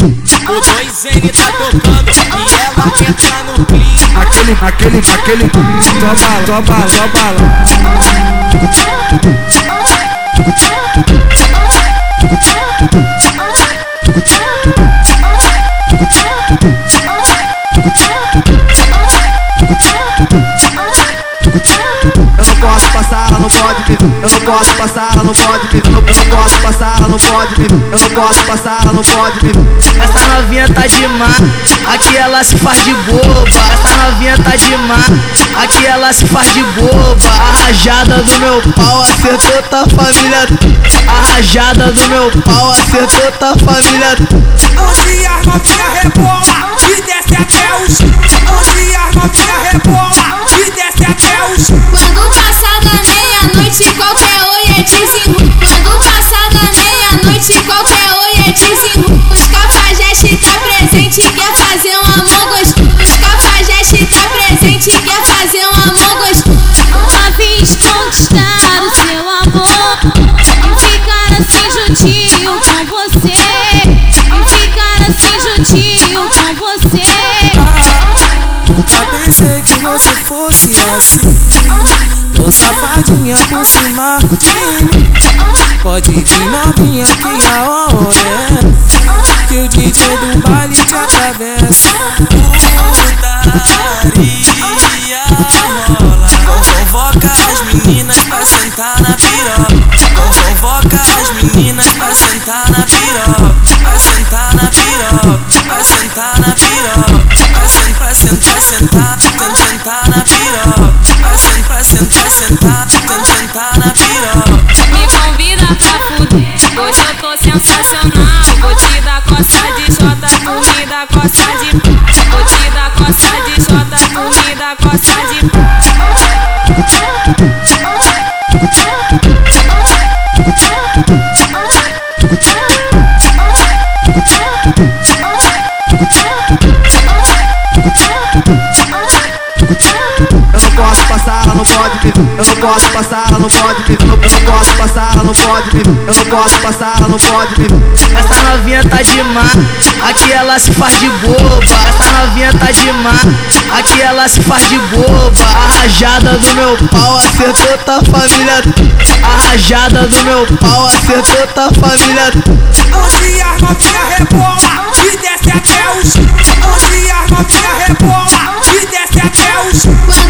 O 2N tá tocando e ela entra no clima. Aquele, aquele, aquele, só bala, só bala, só bala. Eu não pode ver. Eu não posso passar, ela não pode ver. Eu não posso passar, ela não pode ver. Eu não posso passar, ela não pode. Essa novinha tá demais, aqui ela se faz de boba. Essa novinha tá demais, aqui ela se faz de boba. A rajada do meu pau acertou tua família. A rajada do meu pau acertou tua família. Onde as novinha rebola e desce até o chão. Onde as novinha rebola e desce até o Nunca pensei que você fosse assim. Tô safadinha por cima. Pode vir novinha que a hora é. Que o DJ do baile te atravessa. Putaria rola Convoca as meninas pra sentar na piroca. Convoca as meninas pra sentar na piroca. Pra sentar na piroca Pra sentar na piroca sentar, sentar na piroca Pra sentar, pra sentar, sentar Pra sentar na piroca Me convida pra fuder Hoje eu tô sensacional Vou te dar coça de jota Tu me dá coça de. Vou te dar coça de jota Tu me dá coça de passar, ela não pode ver. Eu não posso passar, ela não pode ver. Eu não posso passar, ela não pode ver. Eu não posso passar, ela não pode ver. Essa novinha tá demais, aqui ela se faz de boba. Essa novinha tá demais, aqui ela se faz de boba. A rajada do meu pau acertou tua família. A rajada do meu pau acertou tua família. Onde as novinha rebola e desce até o chão. Onde as novinha rebola e desce até o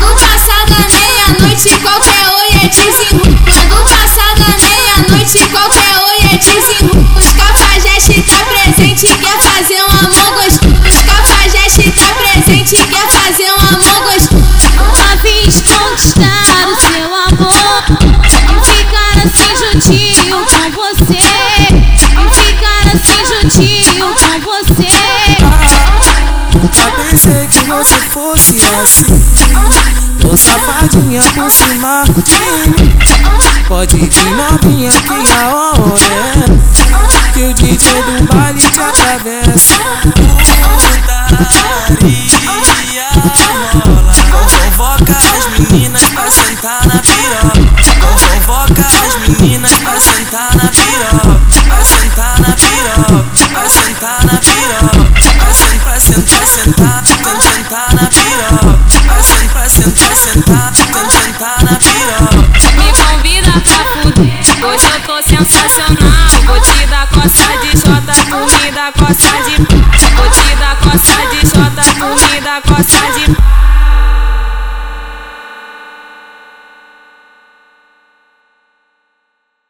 juntinho com pensei que você fosse assim. Tô safadinha por cima. Pode vir novinha que a hora é Que o DJ do baile te atravessa. Putaria rola Convoca as meninas pra sentar na piroca. Convoca as meninas pra sentar na piroca. Pra sentar na piroca sentar na piroca sentar, pra sentar, sentar Pra sentar na piroca sentar, pra sentar, sentar Pra sentar na piroca Me convida pra fuder Hoje eu tô sensacional Vou te dar coça de jota dá coça de. Vou te dar coça de jota dá coça de